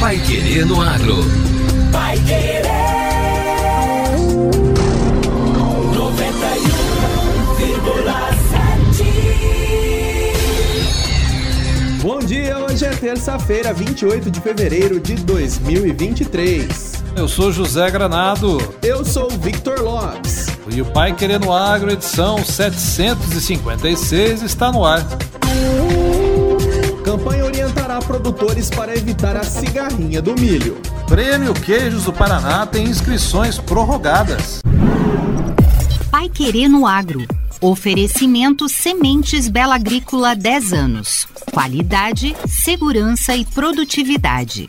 Pai Querer no Agro. Pai Querer. 91,7. Bom dia, hoje é terça-feira, 28 de fevereiro de 2023. Eu sou José Granado. Eu sou Victor Lopes. E o Pai Querendo Agro, edição 756, está no ar. Campanha orientará produtores para evitar a cigarrinha do milho. Prêmio Queijos do Paraná tem inscrições prorrogadas. Pai Querendo Agro. Oferecimento Sementes Bela Agrícola 10 anos. Qualidade, segurança e produtividade.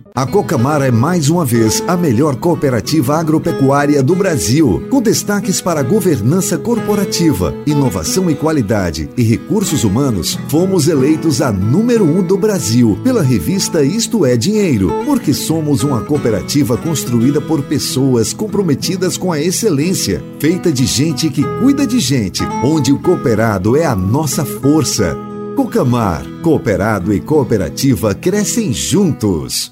A Cocamar é mais uma vez a melhor cooperativa agropecuária do Brasil, com destaques para governança corporativa, inovação e qualidade e recursos humanos. Fomos eleitos a número um do Brasil pela revista Isto é Dinheiro, porque somos uma cooperativa construída por pessoas comprometidas com a excelência, feita de gente que cuida de gente, onde o cooperado é a nossa força. Cocamar, cooperado e cooperativa crescem juntos.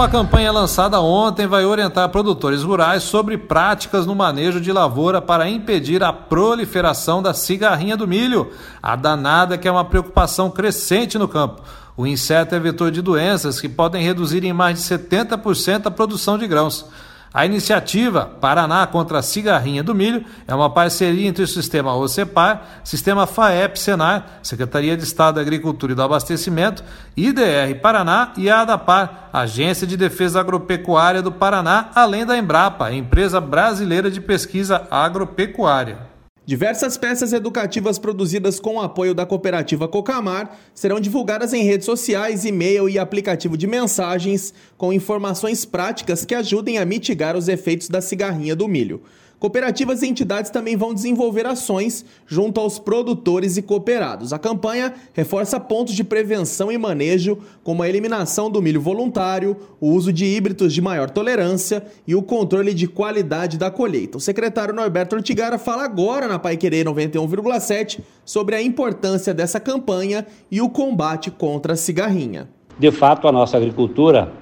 Uma campanha lançada ontem vai orientar produtores rurais sobre práticas no manejo de lavoura para impedir a proliferação da cigarrinha do milho, a danada que é uma preocupação crescente no campo. O inseto é vetor de doenças que podem reduzir em mais de 70% a produção de grãos. A iniciativa Paraná contra a Cigarrinha do Milho é uma parceria entre o Sistema OCEPAR, Sistema FAEP-SENAR, Secretaria de Estado da Agricultura e do Abastecimento, IDR Paraná e a ADAPAR, Agência de Defesa Agropecuária do Paraná, além da Embrapa, Empresa Brasileira de Pesquisa Agropecuária. Diversas peças educativas produzidas com o apoio da cooperativa Cocamar serão divulgadas em redes sociais, e-mail e aplicativo de mensagens com informações práticas que ajudem a mitigar os efeitos da cigarrinha do milho. Cooperativas e entidades também vão desenvolver ações junto aos produtores e cooperados. A campanha reforça pontos de prevenção e manejo, como a eliminação do milho voluntário, o uso de híbridos de maior tolerância e o controle de qualidade da colheita. O secretário Norberto Ortigara fala agora na Pai Querer 91,7 sobre a importância dessa campanha e o combate contra a cigarrinha. De fato, a nossa agricultura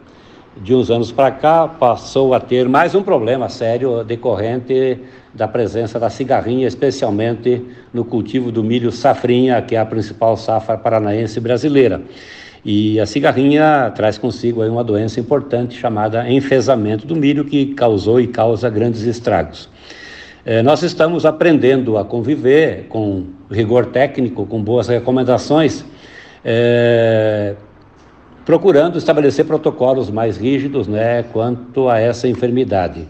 de uns anos para cá, passou a ter mais um problema sério decorrente da presença da cigarrinha, especialmente no cultivo do milho safrinha, que é a principal safra paranaense brasileira. E a cigarrinha traz consigo uma doença importante chamada enfesamento do milho, que causou e causa grandes estragos. É, nós estamos aprendendo a conviver com rigor técnico, com boas recomendações, é, procurando estabelecer protocolos mais rígidos né, quanto a essa enfermidade.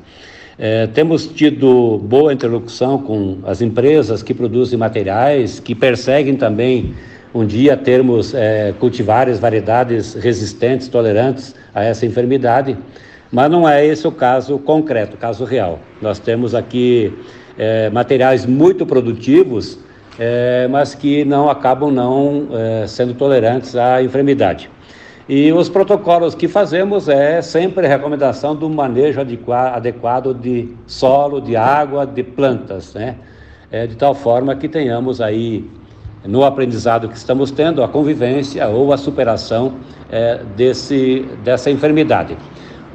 É, temos tido boa interlocução com as empresas que produzem materiais, que perseguem também um dia termos é, cultivares, variedades resistentes, tolerantes a essa enfermidade, mas não é esse o caso concreto, o caso real. Nós temos aqui é, materiais muito produtivos, é, mas que não acabam não é, sendo tolerantes à enfermidade. E os protocolos que fazemos é sempre recomendação do manejo adequado de solo, de água, de plantas, né? É, de tal forma que tenhamos aí, no aprendizado que estamos tendo, a convivência ou a superação é, desse, dessa enfermidade.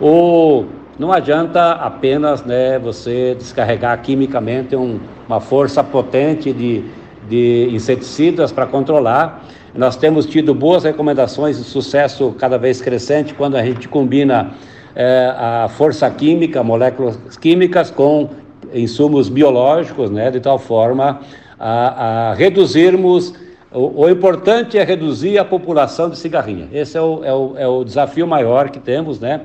O, não adianta apenas né, você descarregar quimicamente um, uma força potente de, de inseticidas para controlar, nós temos tido boas recomendações de sucesso cada vez crescente quando a gente combina é, a força química, moléculas químicas com insumos biológicos, né, de tal forma a, a reduzirmos. O, o, importante é reduzir a população de cigarrinha. Esse é o, é o, é o desafio maior que temos, né?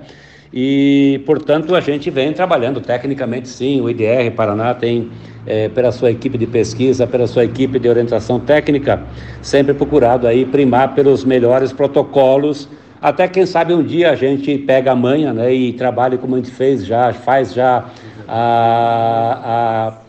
E, portanto, a gente vem trabalhando tecnicamente, sim. O IDR Paraná tem, é, pela sua equipe de pesquisa, pela sua equipe de orientação técnica, sempre procurado aí primar pelos melhores protocolos. Até quem sabe um dia a gente pega a manha né, e trabalha como a gente fez já, faz já a, a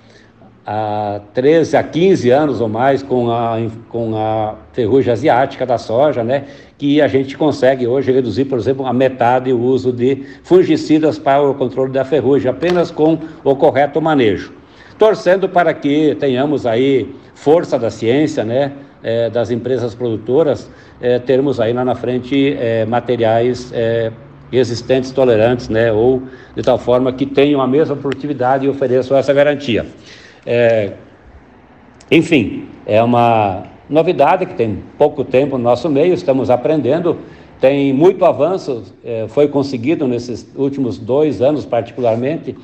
há 13 a 15 anos ou mais com a, com a ferrugem asiática da soja, né, que a gente consegue hoje reduzir, por exemplo, a metade o uso de fungicidas para o controle da ferrugem, apenas com o correto manejo. Torcendo para que tenhamos aí força da ciência, né, é, das empresas produtoras, é, termos aí lá na frente é, materiais resistentes, tolerantes, né, ou de tal forma que tenham a mesma produtividade e ofereçam essa garantia. É, enfim, é uma novidade que tem pouco tempo no nosso meio, estamos aprendendo, tem muito avanço, é, foi conseguido nesses últimos dois anos, particularmente,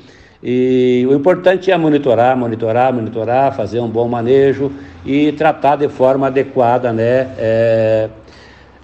e o importante é monitorar, monitorar, monitorar, fazer um bom manejo e tratar de forma adequada, né? É,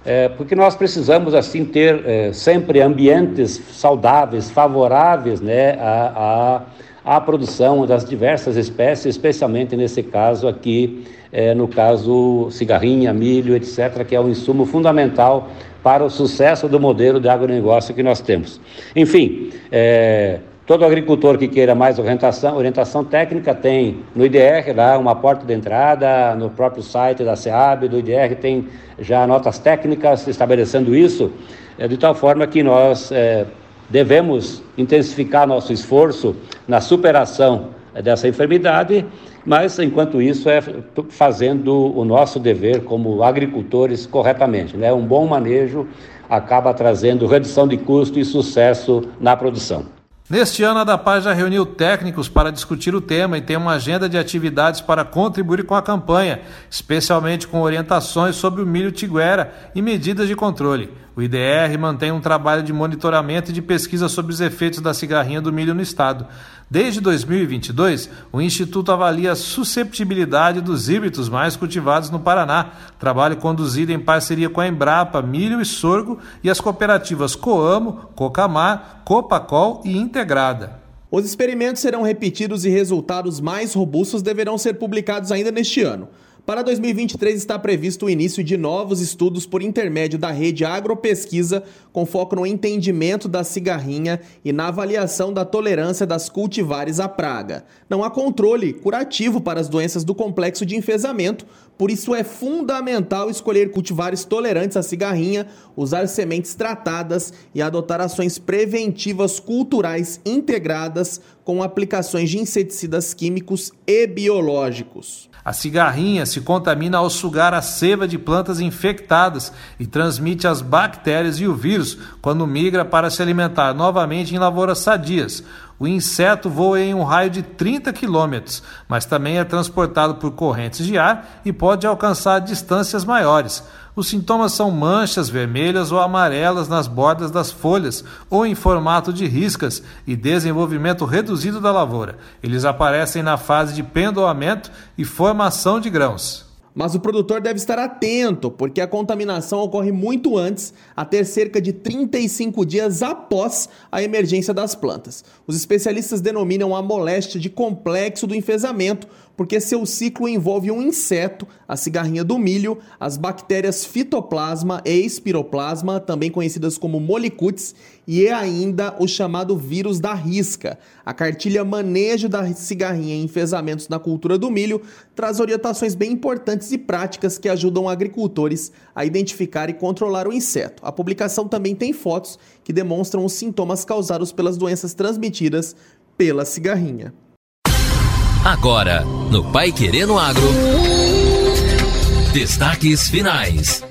é, porque nós precisamos assim ter é, sempre ambientes saudáveis, favoráveis, né, a, a a produção das diversas espécies, especialmente nesse caso aqui, é, no caso cigarrinha, milho, etc., que é um insumo fundamental para o sucesso do modelo de agronegócio que nós temos. Enfim, é, todo agricultor que queira mais orientação, orientação técnica tem no IDR lá uma porta de entrada, no próprio site da SEAB, do IDR tem já notas técnicas estabelecendo isso, é, de tal forma que nós é, devemos intensificar nosso esforço na superação dessa enfermidade, mas enquanto isso é fazendo o nosso dever como agricultores corretamente, né? Um bom manejo acaba trazendo redução de custo e sucesso na produção. Neste ano, a da Paz já reuniu técnicos para discutir o tema e tem uma agenda de atividades para contribuir com a campanha, especialmente com orientações sobre o milho tiguera e medidas de controle. O IDR mantém um trabalho de monitoramento e de pesquisa sobre os efeitos da cigarrinha do milho no estado. Desde 2022, o Instituto avalia a susceptibilidade dos híbridos mais cultivados no Paraná, trabalho conduzido em parceria com a Embrapa, Milho e Sorgo e as cooperativas Coamo, Cocamar, Copacol e Integrada. Os experimentos serão repetidos e resultados mais robustos deverão ser publicados ainda neste ano. Para 2023 está previsto o início de novos estudos por intermédio da rede Agropesquisa, com foco no entendimento da cigarrinha e na avaliação da tolerância das cultivares à praga. Não há controle curativo para as doenças do complexo de enfesamento, por isso é fundamental escolher cultivares tolerantes à cigarrinha, usar sementes tratadas e adotar ações preventivas culturais integradas com aplicações de inseticidas químicos e biológicos. A cigarrinha se contamina ao sugar a seiva de plantas infectadas e transmite as bactérias e o vírus quando migra para se alimentar novamente em lavouras sadias. O inseto voa em um raio de 30 quilômetros, mas também é transportado por correntes de ar e pode alcançar distâncias maiores. Os sintomas são manchas vermelhas ou amarelas nas bordas das folhas ou em formato de riscas e desenvolvimento reduzido da lavoura. Eles aparecem na fase de pendoamento e formação de grãos. Mas o produtor deve estar atento, porque a contaminação ocorre muito antes, até cerca de 35 dias após a emergência das plantas. Os especialistas denominam a moléstia de complexo do enfesamento, porque seu ciclo envolve um inseto, a cigarrinha do milho, as bactérias fitoplasma e espiroplasma, também conhecidas como molicutes, e é ainda o chamado vírus da risca. A cartilha Manejo da Cigarrinha em Enfesamentos na Cultura do Milho traz orientações bem importantes e práticas que ajudam agricultores a identificar e controlar o inseto. A publicação também tem fotos que demonstram os sintomas causados pelas doenças transmitidas pela cigarrinha. Agora, no Pai Querendo Agro. Destaques finais.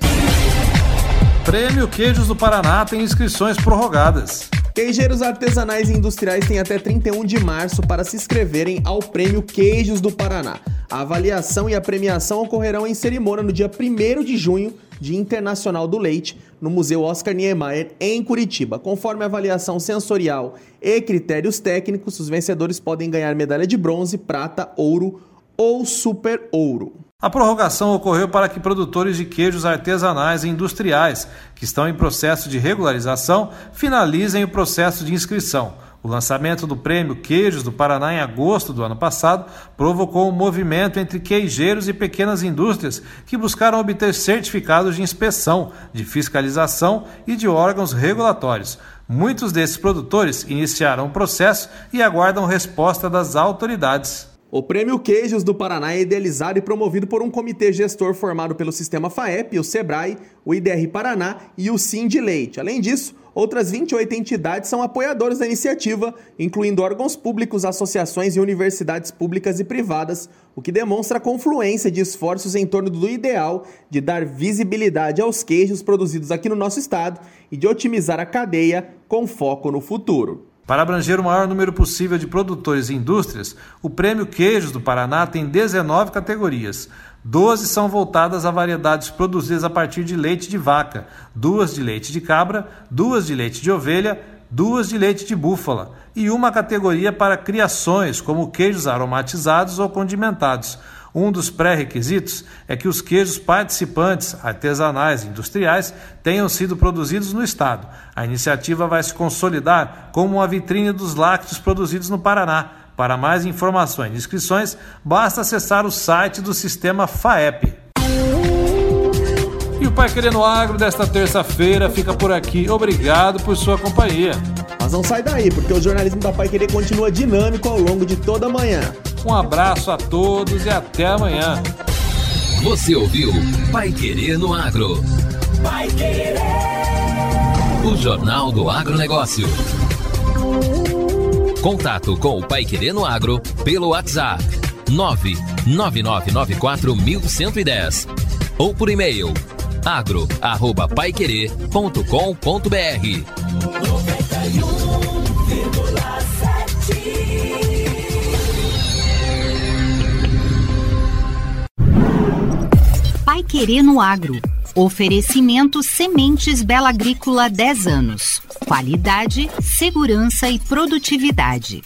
Prêmio Queijos do Paraná tem inscrições prorrogadas. Queijeiros artesanais e industriais têm até 31 de março para se inscreverem ao Prêmio Queijos do Paraná. A avaliação e a premiação ocorrerão em cerimônia no dia 1 de junho Dia Internacional do Leite no Museu Oscar Niemeyer, em Curitiba. Conforme avaliação sensorial e critérios técnicos, os vencedores podem ganhar medalha de bronze, prata, ouro ou super ouro. A prorrogação ocorreu para que produtores de queijos artesanais e industriais, que estão em processo de regularização, finalizem o processo de inscrição. O lançamento do prêmio Queijos do Paraná em agosto do ano passado provocou um movimento entre queijeiros e pequenas indústrias que buscaram obter certificados de inspeção, de fiscalização e de órgãos regulatórios. Muitos desses produtores iniciaram o processo e aguardam resposta das autoridades. O Prêmio Queijos do Paraná é idealizado e promovido por um comitê gestor formado pelo Sistema FAEP, o SEBRAE, o IDR Paraná e o Sim de Leite. Além disso, outras 28 entidades são apoiadores da iniciativa, incluindo órgãos públicos, associações e universidades públicas e privadas, o que demonstra a confluência de esforços em torno do ideal de dar visibilidade aos queijos produzidos aqui no nosso estado e de otimizar a cadeia com foco no futuro. Para abranger o maior número possível de produtores e indústrias, o Prêmio Queijos do Paraná tem 19 categorias. 12 são voltadas a variedades produzidas a partir de leite de vaca, duas de leite de cabra, duas de leite de ovelha, duas de leite de búfala e uma categoria para criações, como queijos aromatizados ou condimentados. Um dos pré-requisitos é que os queijos participantes, artesanais e industriais, tenham sido produzidos no Estado. A iniciativa vai se consolidar como uma vitrine dos lácteos produzidos no Paraná. Para mais informações e inscrições, basta acessar o site do sistema FAEP. E o Pai Querendo Agro desta terça-feira fica por aqui. Obrigado por sua companhia. Mas não sai daí, porque o jornalismo da Pai Querer continua dinâmico ao longo de toda a manhã. Um abraço a todos e até amanhã. Você ouviu Pai Querer no Agro. Pai Querer. O Jornal do Agronegócio. Contato com o Pai Querer no Agro pelo WhatsApp 999941110 ou por e-mail agro@paiquerer.com.br. Querer no Agro. Oferecimento Sementes Bela Agrícola 10 anos. Qualidade, segurança e produtividade.